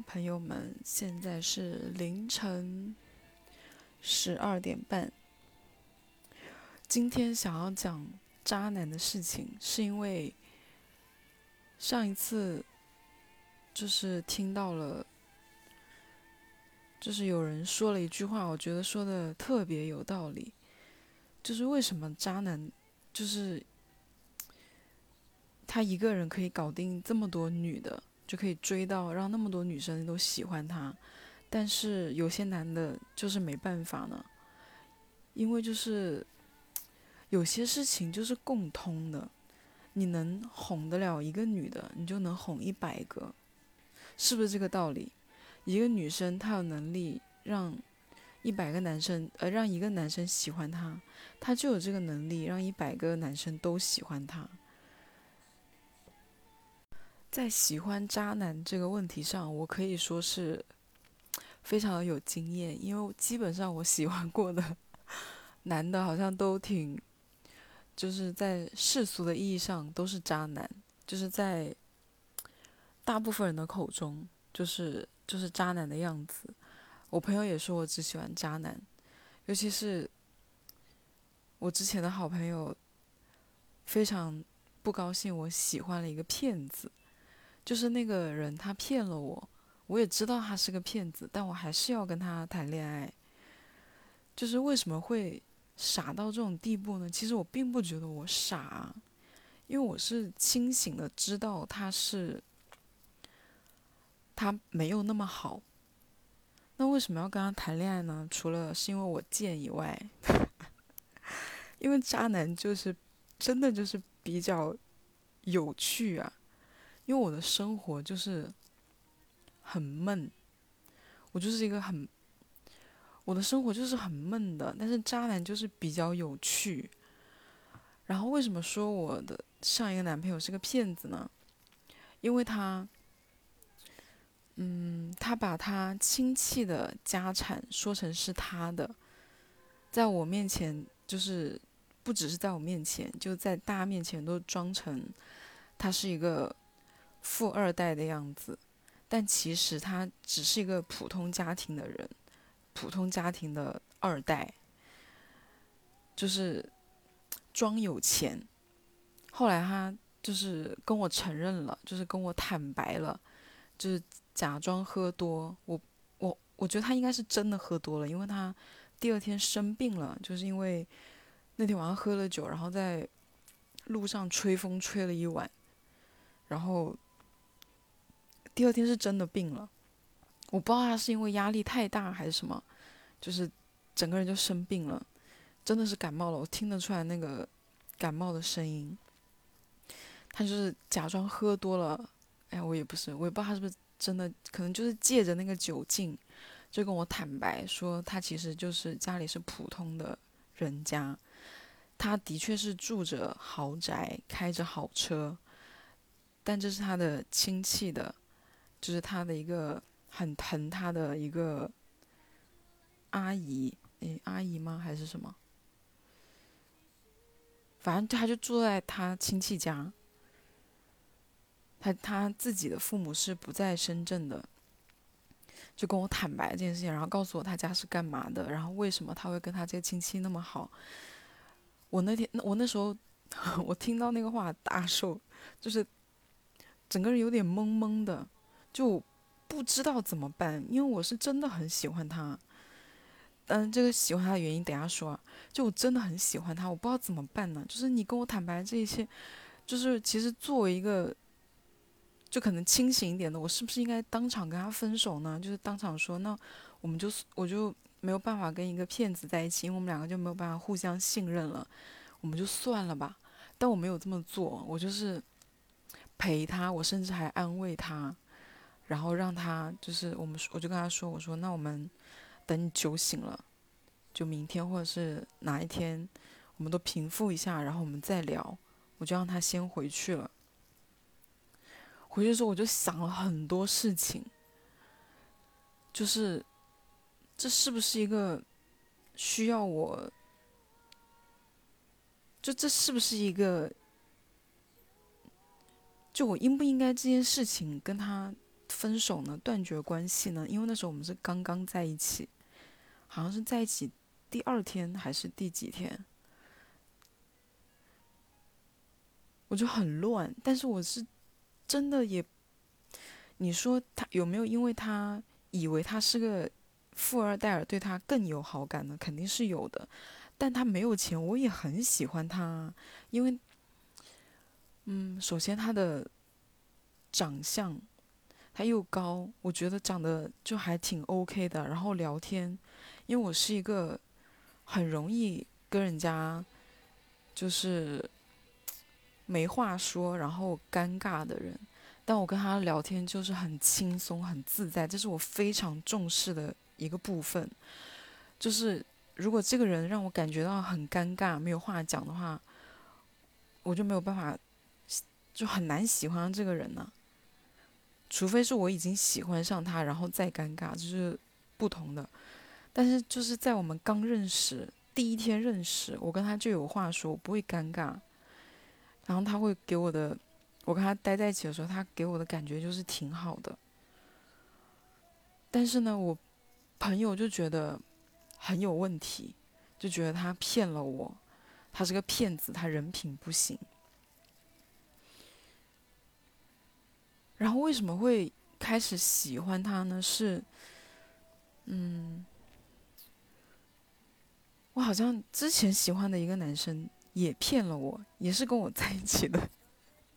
朋友们，现在是凌晨十二点半。今天想要讲渣男的事情，是因为上一次就是听到了，就是有人说了一句话，我觉得说的特别有道理，就是为什么渣男就是他一个人可以搞定这么多女的。就可以追到，让那么多女生都喜欢他，但是有些男的就是没办法呢，因为就是有些事情就是共通的，你能哄得了一个女的，你就能哄一百个，是不是这个道理？一个女生她有能力让一百个男生，呃，让一个男生喜欢她，她就有这个能力让一百个男生都喜欢她。在喜欢渣男这个问题上，我可以说是非常有经验，因为基本上我喜欢过的男的，好像都挺，就是在世俗的意义上都是渣男，就是在大部分人的口中，就是就是渣男的样子。我朋友也说我只喜欢渣男，尤其是我之前的好朋友，非常不高兴我喜欢了一个骗子。就是那个人，他骗了我，我也知道他是个骗子，但我还是要跟他谈恋爱。就是为什么会傻到这种地步呢？其实我并不觉得我傻，因为我是清醒的知道他是他没有那么好。那为什么要跟他谈恋爱呢？除了是因为我贱以外，因为渣男就是真的就是比较有趣啊。因为我的生活就是很闷，我就是一个很，我的生活就是很闷的。但是渣男就是比较有趣。然后为什么说我的上一个男朋友是个骗子呢？因为他，嗯，他把他亲戚的家产说成是他的，在我面前就是不只是在我面前，就在大家面前都装成他是一个。富二代的样子，但其实他只是一个普通家庭的人，普通家庭的二代，就是装有钱。后来他就是跟我承认了，就是跟我坦白了，就是假装喝多。我我我觉得他应该是真的喝多了，因为他第二天生病了，就是因为那天晚上喝了酒，然后在路上吹风吹了一晚，然后。第二天是真的病了，我不知道他是因为压力太大还是什么，就是整个人就生病了，真的是感冒了。我听得出来那个感冒的声音。他就是假装喝多了，哎，我也不是，我也不知道他是不是真的，可能就是借着那个酒劲，就跟我坦白说他其实就是家里是普通的人家，他的确是住着豪宅，开着好车，但这是他的亲戚的。就是他的一个很疼他的一个阿姨，诶，阿姨吗？还是什么？反正他就住在他亲戚家。他他自己的父母是不在深圳的，就跟我坦白这件事情，然后告诉我他家是干嘛的，然后为什么他会跟他这个亲戚那么好。我那天，我那时候，我听到那个话大受，就是整个人有点懵懵的。就不知道怎么办，因为我是真的很喜欢他。嗯，这个喜欢他的原因等下说。就我真的很喜欢他，我不知道怎么办呢。就是你跟我坦白这一些，就是其实作为一个，就可能清醒一点的，我是不是应该当场跟他分手呢？就是当场说，那我们就我就没有办法跟一个骗子在一起，因为我们两个就没有办法互相信任了，我们就算了吧。但我没有这么做，我就是陪他，我甚至还安慰他。然后让他就是我们，我就跟他说：“我说那我们等你酒醒了，就明天或者是哪一天，我们都平复一下，然后我们再聊。”我就让他先回去了。回去之后我就想了很多事情，就是这是不是一个需要我？就这是不是一个？就我应不应该这件事情跟他？分手呢？断绝关系呢？因为那时候我们是刚刚在一起，好像是在一起第二天还是第几天，我就很乱。但是我是真的也，你说他有没有因为他以为他是个富二代而对他更有好感呢？肯定是有的。但他没有钱，我也很喜欢他，因为，嗯，首先他的。长相，他又高，我觉得长得就还挺 OK 的。然后聊天，因为我是一个很容易跟人家就是没话说，然后尴尬的人。但我跟他聊天就是很轻松、很自在，这是我非常重视的一个部分。就是如果这个人让我感觉到很尴尬、没有话讲的话，我就没有办法，就很难喜欢这个人呢。除非是我已经喜欢上他，然后再尴尬，就是不同的。但是就是在我们刚认识第一天认识，我跟他就有话说，我不会尴尬。然后他会给我的，我跟他待在一起的时候，他给我的感觉就是挺好的。但是呢，我朋友就觉得很有问题，就觉得他骗了我，他是个骗子，他人品不行。然后为什么会开始喜欢他呢？是，嗯，我好像之前喜欢的一个男生也骗了我，也是跟我在一起的。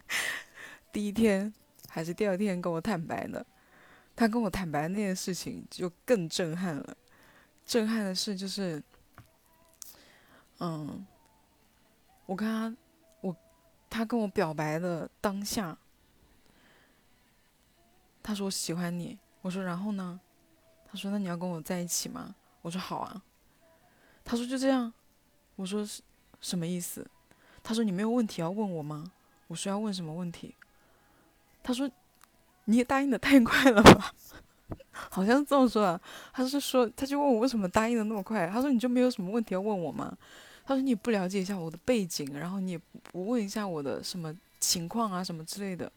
第一天还是第二天跟我坦白的，他跟我坦白那件事情就更震撼了。震撼的是，就是，嗯，我跟他，我他跟我表白的当下。他说我喜欢你，我说然后呢？他说那你要跟我在一起吗？我说好啊。他说就这样，我说什么意思？他说你没有问题要问我吗？我说要问什么问题？他说你也答应的太快了吧？好像是这么说啊。他是说他就问我为什么答应的那么快？他说你就没有什么问题要问我吗？他说你不了解一下我的背景，然后你也不问一下我的什么情况啊什么之类的。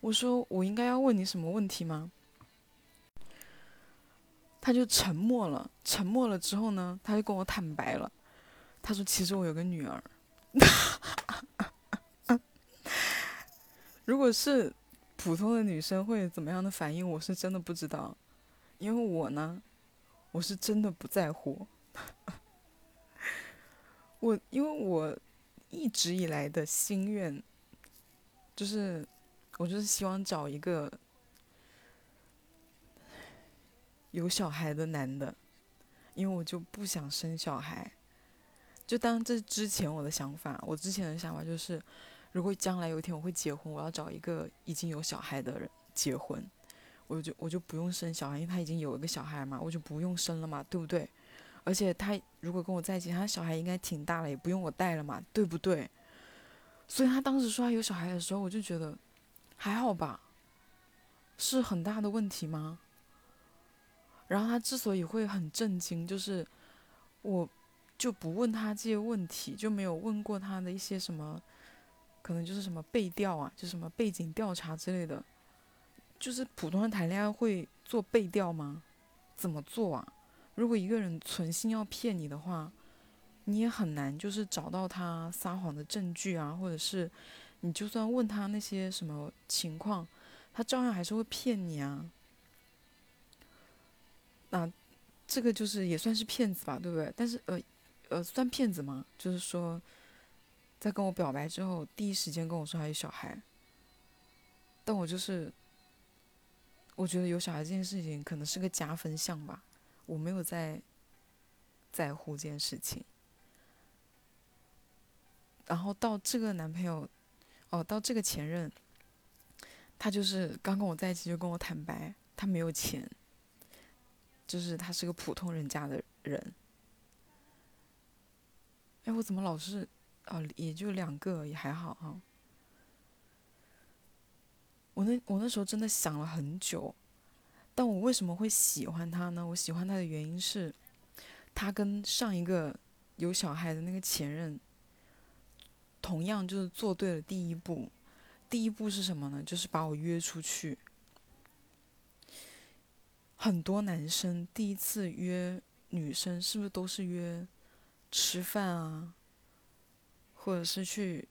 我说我应该要问你什么问题吗？他就沉默了。沉默了之后呢，他就跟我坦白了。他说：“其实我有个女儿。”如果是普通的女生会怎么样的反应？我是真的不知道。因为我呢，我是真的不在乎。我因为我一直以来的心愿就是。我就是希望找一个有小孩的男的，因为我就不想生小孩。就当这之前我的想法，我之前的想法就是，如果将来有一天我会结婚，我要找一个已经有小孩的人结婚，我就我就不用生小孩，因为他已经有一个小孩嘛，我就不用生了嘛，对不对？而且他如果跟我在一起，他小孩应该挺大了，也不用我带了嘛，对不对？所以他当时说他有小孩的时候，我就觉得。还好吧，是很大的问题吗？然后他之所以会很震惊，就是我就不问他这些问题，就没有问过他的一些什么，可能就是什么背调啊，就什么背景调查之类的。就是普通人谈恋爱会做背调吗？怎么做啊？如果一个人存心要骗你的话，你也很难就是找到他撒谎的证据啊，或者是。你就算问他那些什么情况，他照样还是会骗你啊。那这个就是也算是骗子吧，对不对？但是呃呃，算骗子吗？就是说，在跟我表白之后，第一时间跟我说还有小孩。但我就是，我觉得有小孩这件事情可能是个加分项吧，我没有在在乎这件事情。然后到这个男朋友。哦，到这个前任，他就是刚跟我在一起就跟我坦白，他没有钱，就是他是个普通人家的人。哎，我怎么老是，哦，也就两个，也还好哈。我那我那时候真的想了很久，但我为什么会喜欢他呢？我喜欢他的原因是，他跟上一个有小孩的那个前任。同样就是做对了第一步，第一步是什么呢？就是把我约出去，很多男生第一次约女生，是不是都是约吃饭啊，或者是去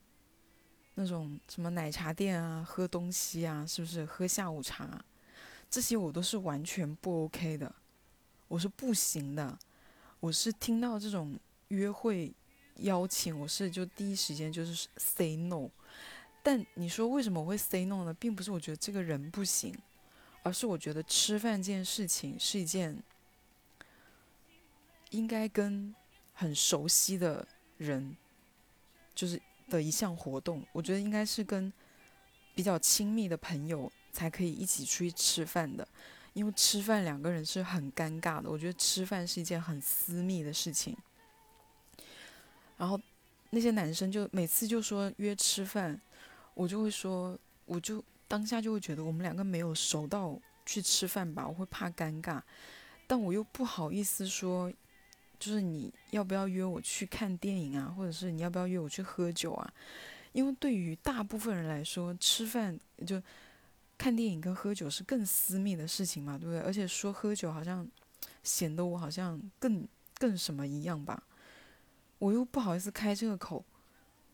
那种什么奶茶店啊喝东西啊，是不是喝下午茶？这些我都是完全不 OK 的，我是不行的。我是听到这种约会邀请，我是就第一时间就是 say no。但你说为什么我会 say no 呢？并不是我觉得这个人不行，而是我觉得吃饭这件事情是一件应该跟很熟悉的人就是的一项活动。我觉得应该是跟比较亲密的朋友才可以一起出去吃饭的。因为吃饭两个人是很尴尬的，我觉得吃饭是一件很私密的事情。然后那些男生就每次就说约吃饭，我就会说，我就当下就会觉得我们两个没有熟到去吃饭吧，我会怕尴尬，但我又不好意思说，就是你要不要约我去看电影啊，或者是你要不要约我去喝酒啊？因为对于大部分人来说，吃饭就。看电影跟喝酒是更私密的事情嘛，对不对？而且说喝酒好像显得我好像更更什么一样吧，我又不好意思开这个口，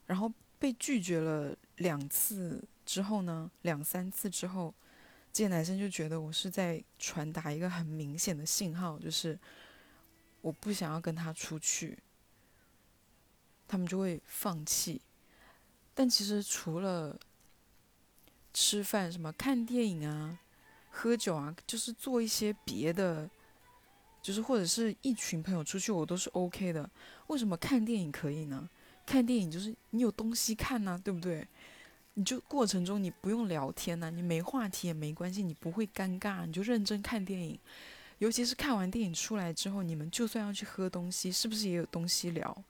然后被拒绝了两次之后呢，两三次之后，这些男生就觉得我是在传达一个很明显的信号，就是我不想要跟他出去，他们就会放弃。但其实除了吃饭什么看电影啊，喝酒啊，就是做一些别的，就是或者是一群朋友出去，我都是 OK 的。为什么看电影可以呢？看电影就是你有东西看呐，对不对？你就过程中你不用聊天呐，你没话题也没关系，你不会尴尬，你就认真看电影。尤其是看完电影出来之后，你们就算要去喝东西，是不是也有东西聊？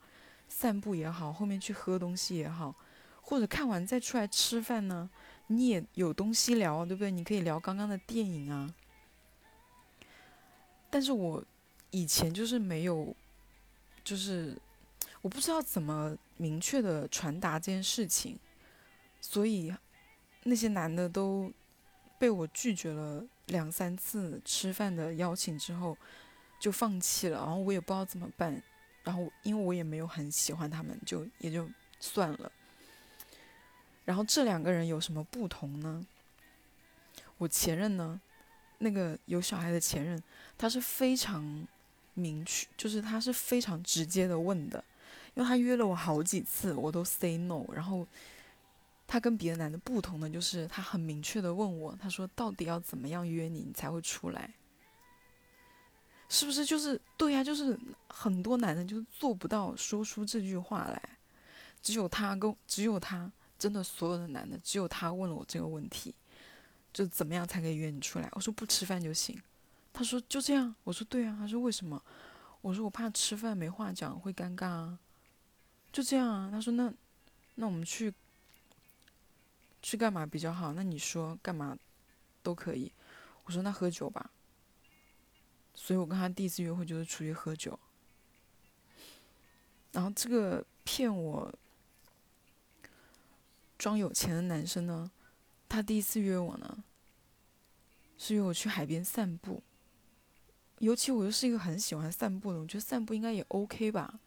散步也好，后面去喝东西也好，或者看完再出来吃饭呢？你也有东西聊，对不对？你可以聊刚刚的电影啊。但是我以前就是没有，就是我不知道怎么明确的传达这件事情，所以那些男的都被我拒绝了两三次吃饭的邀请之后，就放弃了。然后我也不知道怎么办，然后因为我也没有很喜欢他们，就也就算了。然后这两个人有什么不同呢？我前任呢，那个有小孩的前任，他是非常明确，就是他是非常直接的问的，因为他约了我好几次，我都 say no。然后他跟别的男的不同的就是，他很明确的问我，他说到底要怎么样约你，你才会出来？是不是就是对呀？就是很多男的就做不到说出这句话来，只有他跟只有他。真的，所有的男的只有他问了我这个问题，就怎么样才可以约你出来？我说不吃饭就行。他说就这样。我说对啊。他说为什么？我说我怕吃饭没话讲会尴尬啊。就这样啊。他说那那我们去去干嘛比较好？那你说干嘛都可以。我说那喝酒吧。所以我跟他第一次约会就是出去喝酒。然后这个骗我。装有钱的男生呢，他第一次约我呢，是约我去海边散步。尤其我又是一个很喜欢散步的，我觉得散步应该也 OK 吧。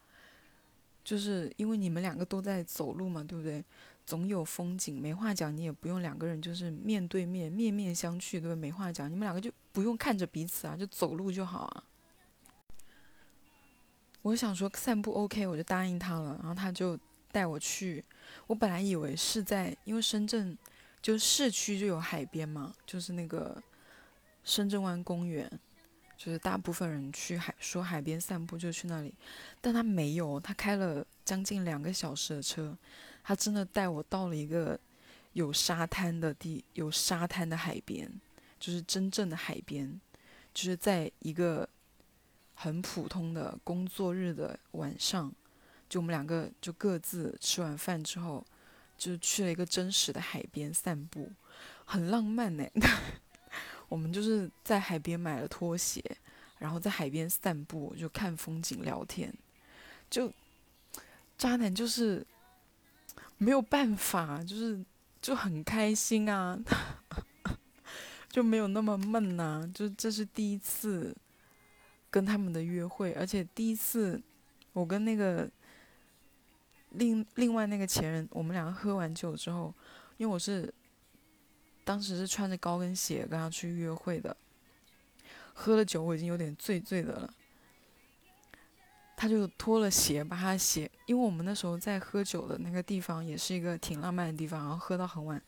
就是因为你们两个都在走路嘛，对不对？总有风景，没话讲，你也不用两个人就是面对面、面面相觑，对不对？没话讲，你们两个就不用看着彼此啊，就走路就好啊。我想说散步 OK，我就答应他了，然后他就带我去。我本来以为是在，因为深圳就市区就有海边嘛，就是那个深圳湾公园，就是大部分人去海说海边散步就去那里，但他没有，他开了将近两个小时的车，他真的带我到了一个有沙滩的地，有沙滩的海边，就是真正的海边，就是在一个很普通的工作日的晚上。就我们两个就各自吃完饭之后，就去了一个真实的海边散步，很浪漫呢。我们就是在海边买了拖鞋，然后在海边散步，就看风景、聊天。就渣男就是没有办法，就是就很开心啊。就没有那么闷呐。就这是第一次跟他们的约会，而且第一次我跟那个另另外那个前任，我们两个喝完酒之后，因为我是当时是穿着高跟鞋跟他去约会的，喝了酒我已经有点醉醉的了。他就脱了鞋，把他鞋，因为我们那时候在喝酒的那个地方也是一个挺浪漫的地方，然后喝到很晚，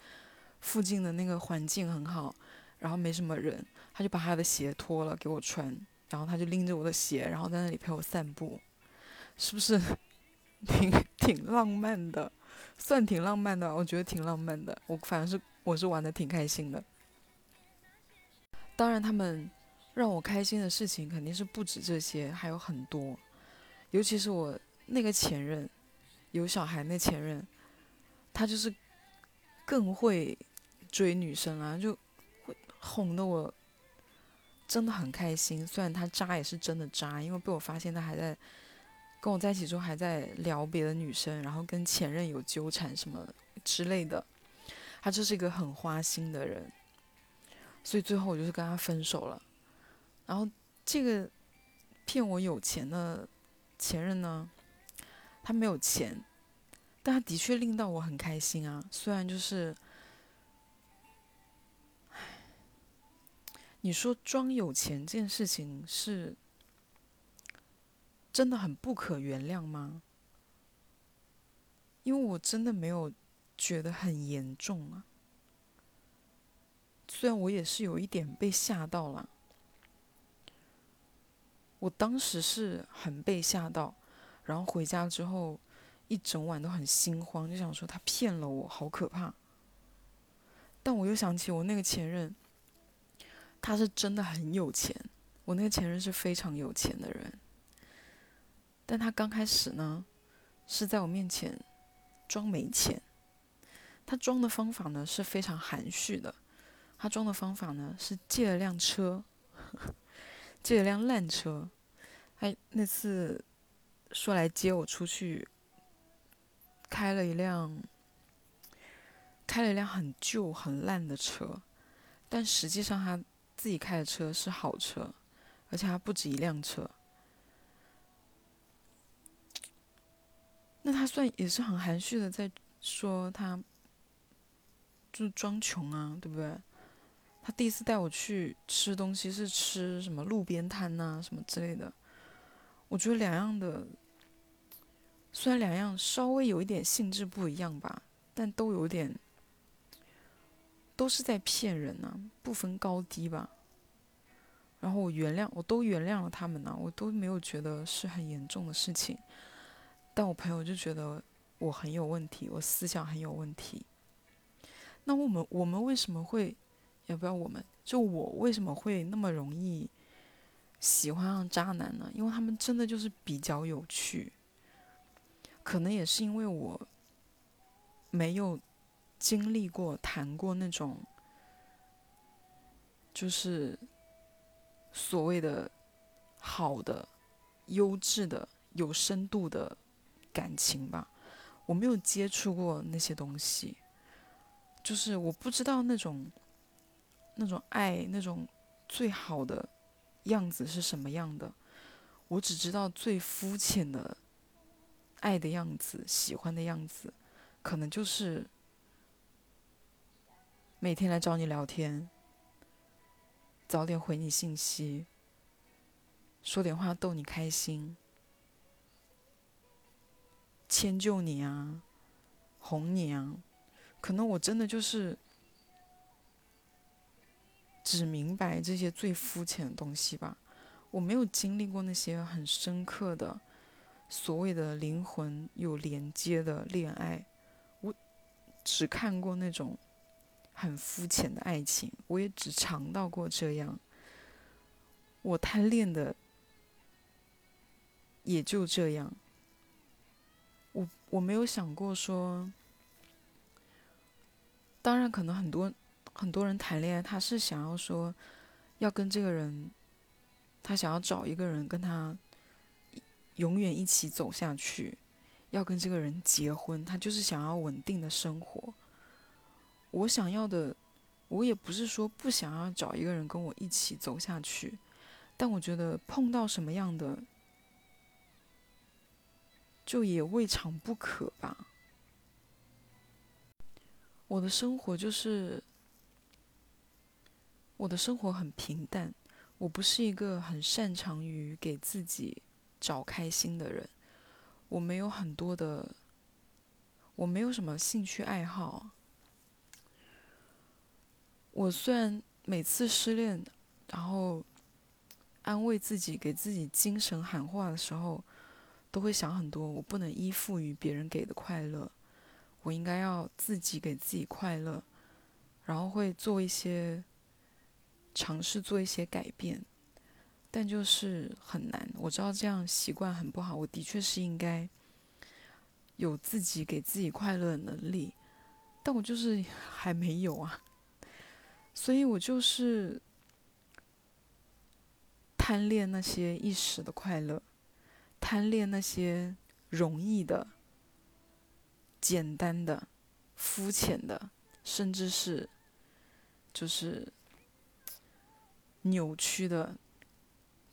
附近的那个环境很好，然后没什么人，他就把他的鞋脱了给我穿，然后他就拎着我的鞋，然后在那里陪我散步，是不是 挺挺浪漫的？算挺浪漫的，我觉得挺浪漫的，我反正是我是玩的挺开心的。当然，他们让我开心的事情肯定是不止这些，还有很多。尤其是我那个前任，有小孩那前任，他就是更会追女生啊，就会哄得我真的很开心。虽然他渣也是真的渣，因为被我发现他还在跟我在一起之后还在聊别的女生，然后跟前任有纠缠什么之类的。他就是一个很花心的人，所以最后我就是跟他分手了。然后这个骗我有钱的。前任呢，他没有钱，但他的确令到我很开心啊。虽然就是，你说装有钱这件事情是真的很不可原谅吗？因为我真的没有觉得很严重啊。虽然我也是有一点被吓到了。我当时是很被吓到，然后回家之后一整晚都很心慌，就想说他骗了我，好可怕。但我又想起我那个前任，他是真的很有钱，我那个前任是非常有钱的人，但他刚开始呢是在我面前装没钱，他装的方法呢是非常含蓄的，他装的方法呢是借了辆车。借了辆烂车，他那次说来接我出去，开了一辆，开了一辆很旧很烂的车，但实际上他自己开的车是好车，而且还不止一辆车。那他算也是很含蓄的在说他，就是装穷啊，对不对？他第一次带我去吃东西是吃什么路边摊呐，什么之类的。我觉得两样的，虽然两样稍微有一点性质不一样吧，但都有点，都是在骗人呐，不分高低吧。然后我原谅，我都原谅了他们呐，我都没有觉得是很严重的事情。但我朋友就觉得我很有问题，我思想很有问题。那我们我们为什么会？要不要我们？就我为什么会那么容易喜欢上渣男呢？因为他们真的就是比较有趣。可能也是因为我没有经历过、谈过那种，就是所谓的好的、优质的、有深度的感情吧。我没有接触过那些东西，就是我不知道那种。那种爱，那种最好的样子是什么样的？我只知道最肤浅的爱的样子，喜欢的样子，可能就是每天来找你聊天，早点回你信息，说点话逗你开心，迁就你啊，哄你啊。可能我真的就是。只明白这些最肤浅的东西吧，我没有经历过那些很深刻的所谓的灵魂有连接的恋爱，我只看过那种很肤浅的爱情，我也只尝到过这样，我贪恋的也就这样，我没有想过说，当然可能很多。很多人谈恋爱，他是想要说，要跟这个人，他想要找一个人跟他永远一起走下去，要跟这个人结婚，他就是想要稳定的生活。我想要的我也不是说不想要找一个人跟我一起走下去，但我觉得碰到什么样的，就也未尝不可吧。我的生活就是，我的生活很平淡。我不是一个很擅长于给自己找开心的人。我没有很多的，我没有什么兴趣爱好。我虽然每次失恋，然后安慰自己、给自己精神喊话的时候，都会想很多。我不能依附于别人给的快乐。我应该要自己给自己快乐，然后会做一些尝试，做一些改变，但就是很难。我知道这样习惯很不好，我的确是应该有自己给自己快乐的能力，但我就是 还没有啊，所以我就是贪恋那些一时的快乐，贪恋那些容易的。简单的、肤浅的，甚至是就是扭曲的，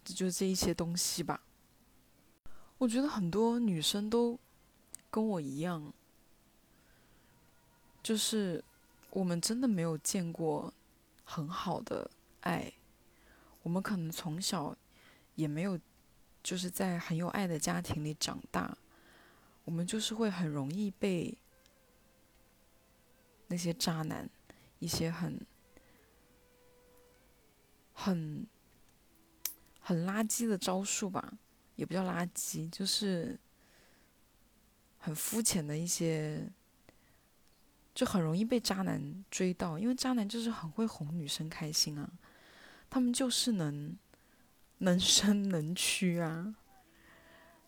就这一些东西吧。我觉得很多女生都跟我一样，就是我们真的没有见过很好的爱，我们可能从小也没有就是在很有爱的家庭里长大。我们就是会很容易被那些渣男，一些很很很垃圾的招数吧，也不叫垃圾，就是很肤浅的一些，就很容易被渣男追到，因为渣男就是很会哄女生开心啊，他们就是能能伸能屈啊，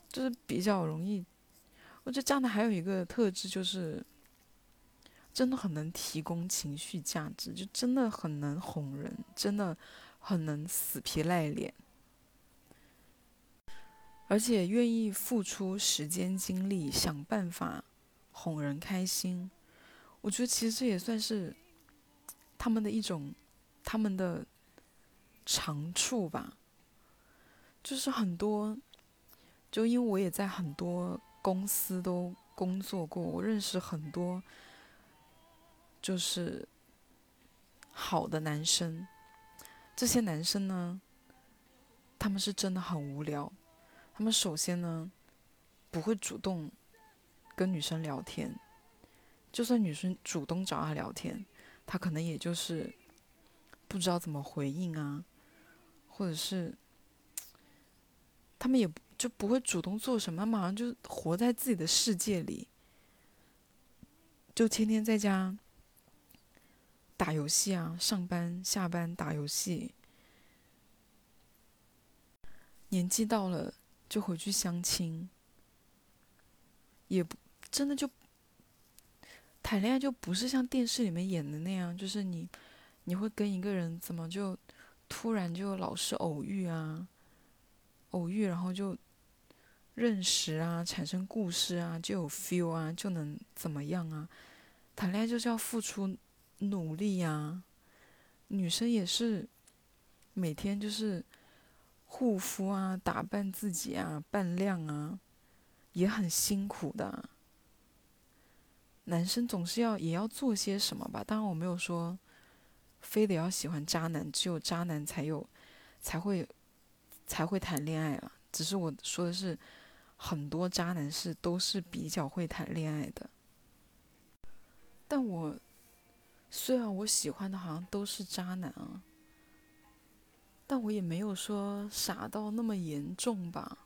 就是比较容易。我觉得这样的还有一个特质，就是真的很能提供情绪价值，就真的很能哄人，真的很能死皮赖脸，而且愿意付出时间精力想办法哄人开心。我觉得其实这也算是他们的一种他们的长处吧。就是很多，就因为我也在很多。公司都工作过，我认识很多，就是好的男生。这些男生呢，他们是真的很无聊。他们首先呢，不会主动跟女生聊天，就算女生主动找他聊天，他可能也就是不知道怎么回应啊，或者是他们也。就不会主动做什么，马上就活在自己的世界里，就天天在家打游戏啊，上班下班打游戏。年纪到了就回去相亲，也不真的就谈恋爱就不是像电视里面演的那样，就是你你会跟一个人怎么就突然就老是偶遇啊，偶遇然后就。认识啊，产生故事啊，就有 feel 啊，就能怎么样啊？谈恋爱就是要付出努力呀。女生也是每天就是护肤啊，打扮自己啊，扮靓啊，也很辛苦的。男生总是要也要做些什么吧？当然我没有说非得要喜欢渣男，只有渣男才有才会才会谈恋爱了。只是我说的是。很多渣男是都是比较会谈恋爱的，但我虽然我喜欢的好像都是渣男啊，但我也没有说傻到那么严重吧。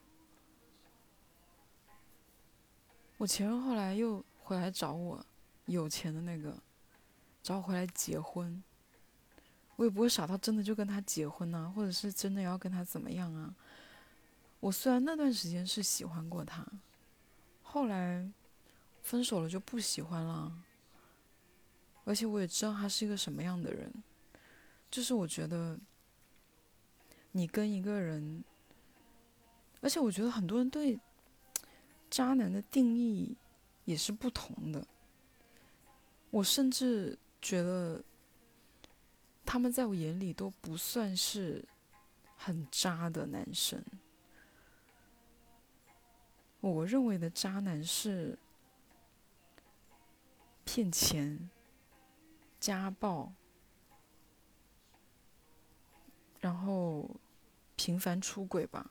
我前任后来又回来找我，有钱的那个，找我回来结婚，我也不会傻到真的就跟他结婚呐，或者是真的要跟他怎么样啊。我虽然那段时间是喜欢过他，后来分手了就不喜欢了，而且我也知道他是一个什么样的人，就是我觉得你跟一个人，而且我觉得很多人对渣男的定义也是不同的，我甚至觉得他们在我眼里都不算是很渣的男生。我认为的渣男是骗钱、家暴，然后频繁出轨吧。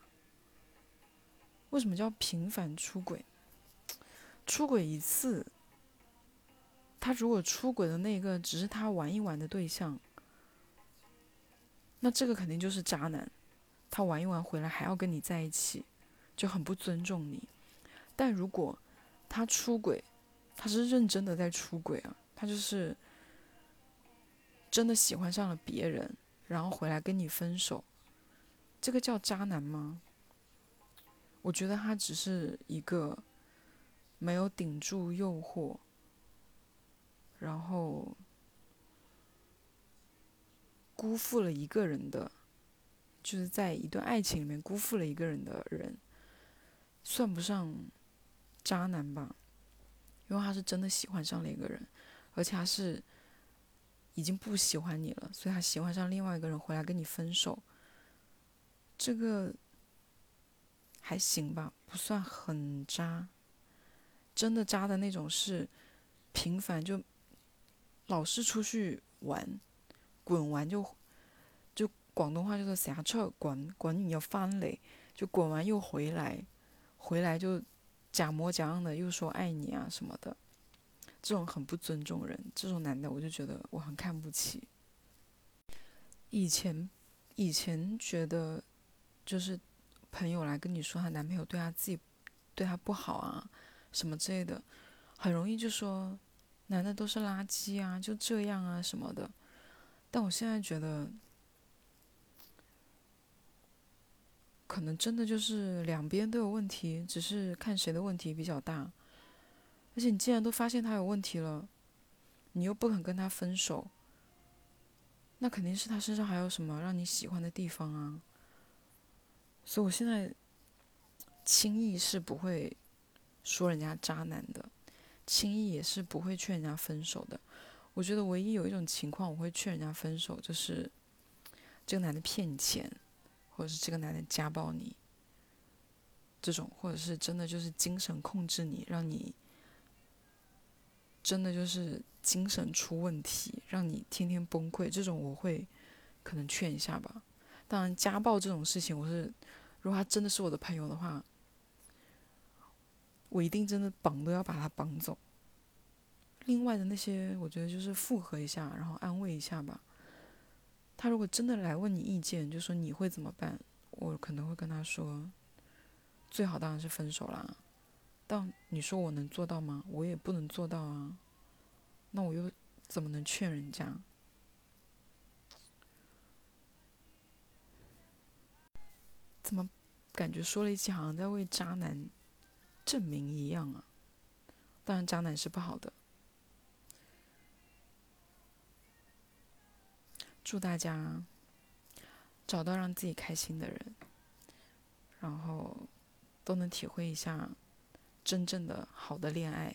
为什么叫频繁出轨？出轨一次，他如果出轨的那个只是他玩一玩的对象，那这个肯定就是渣男。他玩一玩回来还要跟你在一起，就很不尊重你。但如果他出轨，他是认真的在出轨啊，他就是真的喜欢上了别人，然后回来跟你分手，这个叫渣男吗？我觉得他只是一个没有顶住诱惑，然后辜负了一个人的，就是在一段爱情里面辜负了一个人的人，算不上渣男吧？因为他是真的喜欢上了一个人，而且他是已经不喜欢你了，所以他喜欢上另外一个人回来跟你分手，这个。还行吧，不算很渣。真的渣的那种是频繁，就老是出去玩，滚完就就广东话叫做瞎扯滚，滚你要翻嘞，就滚完又回来，回来就假模假样的又说爱你啊什么的，这种很不尊重人，这种男的我就觉得我很看不起。以前以前觉得就是。朋友来跟你说她男朋友对她自己对她不好啊，什么之类的，很容易就说男的都是垃圾啊，就这样啊什么的。但我现在觉得，可能真的就是两边都有问题，只是看谁的问题比较大。而且你既然都发现他有问题了，你又不肯跟他分手，那肯定是他身上还有什么让你喜欢的地方啊。所以，我现在轻易是不会说人家渣男的，轻易也是不会劝人家分手的。我觉得唯一有一种情况我会劝人家分手，就是这个男的骗你钱，或者是这个男的家暴你，这种，或者是真的就是精神控制你，让你真的就是精神出问题，让你天天崩溃，这种我会可能劝一下吧。当然，家暴这种事情，我是如果他真的是我的朋友的话，我一定真的绑都要把他绑走。另外的那些，我觉得就是附和一下，然后安慰一下吧。他如果真的来问你意见，就说你会怎么办，我可能会跟他说，最好当然是分手啦。但你说我能做到吗？我也不能做到啊。那我又怎么能劝人家？怎么感觉说了一期好像在为渣男证明一样啊？当然，渣男是不好的。祝大家找到让自己开心的人，然后都能体会一下真正的好的恋爱。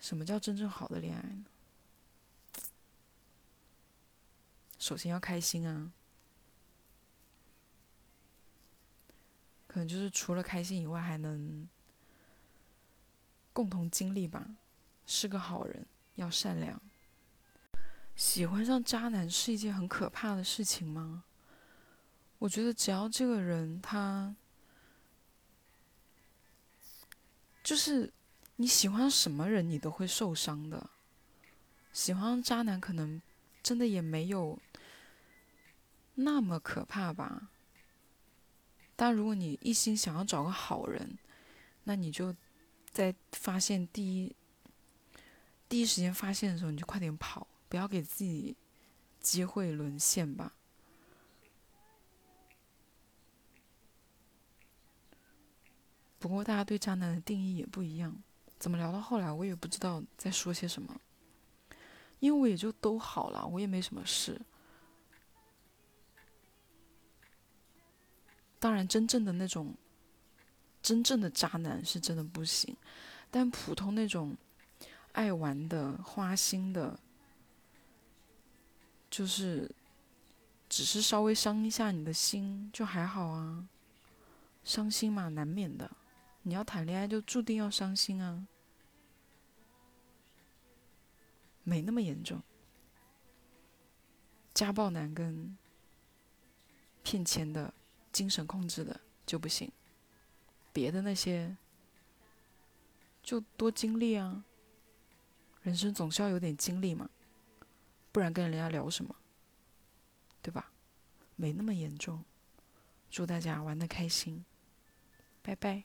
什么叫真正好的恋爱呢？首先要开心啊！可能就是除了开心以外，还能共同经历吧。是个好人，要善良。喜欢上渣男是一件很可怕的事情吗？我觉得只要这个人他，就是你喜欢什么人，你都会受伤的。喜欢渣男可能真的也没有那么可怕吧。但如果你一心想要找个好人，那你就在发现第一第一时间发现的时候，你就快点跑，不要给自己机会沦陷吧。不过大家对渣男的定义也不一样，怎么聊到后来我也不知道在说些什么，因为我也就都好了，我也没什么事。当然，真正的那种真正的渣男是真的不行，但普通那种爱玩的、花心的，就是只是稍微伤一下你的心就还好啊。伤心嘛，难免的。你要谈恋爱就注定要伤心啊。没那么严重。家暴男跟骗钱的、精神控制的就不行，别的那些就多经历啊。人生总是要有点经历嘛，不然跟人家聊什么，对吧？没那么严重。祝大家玩的开心，拜拜。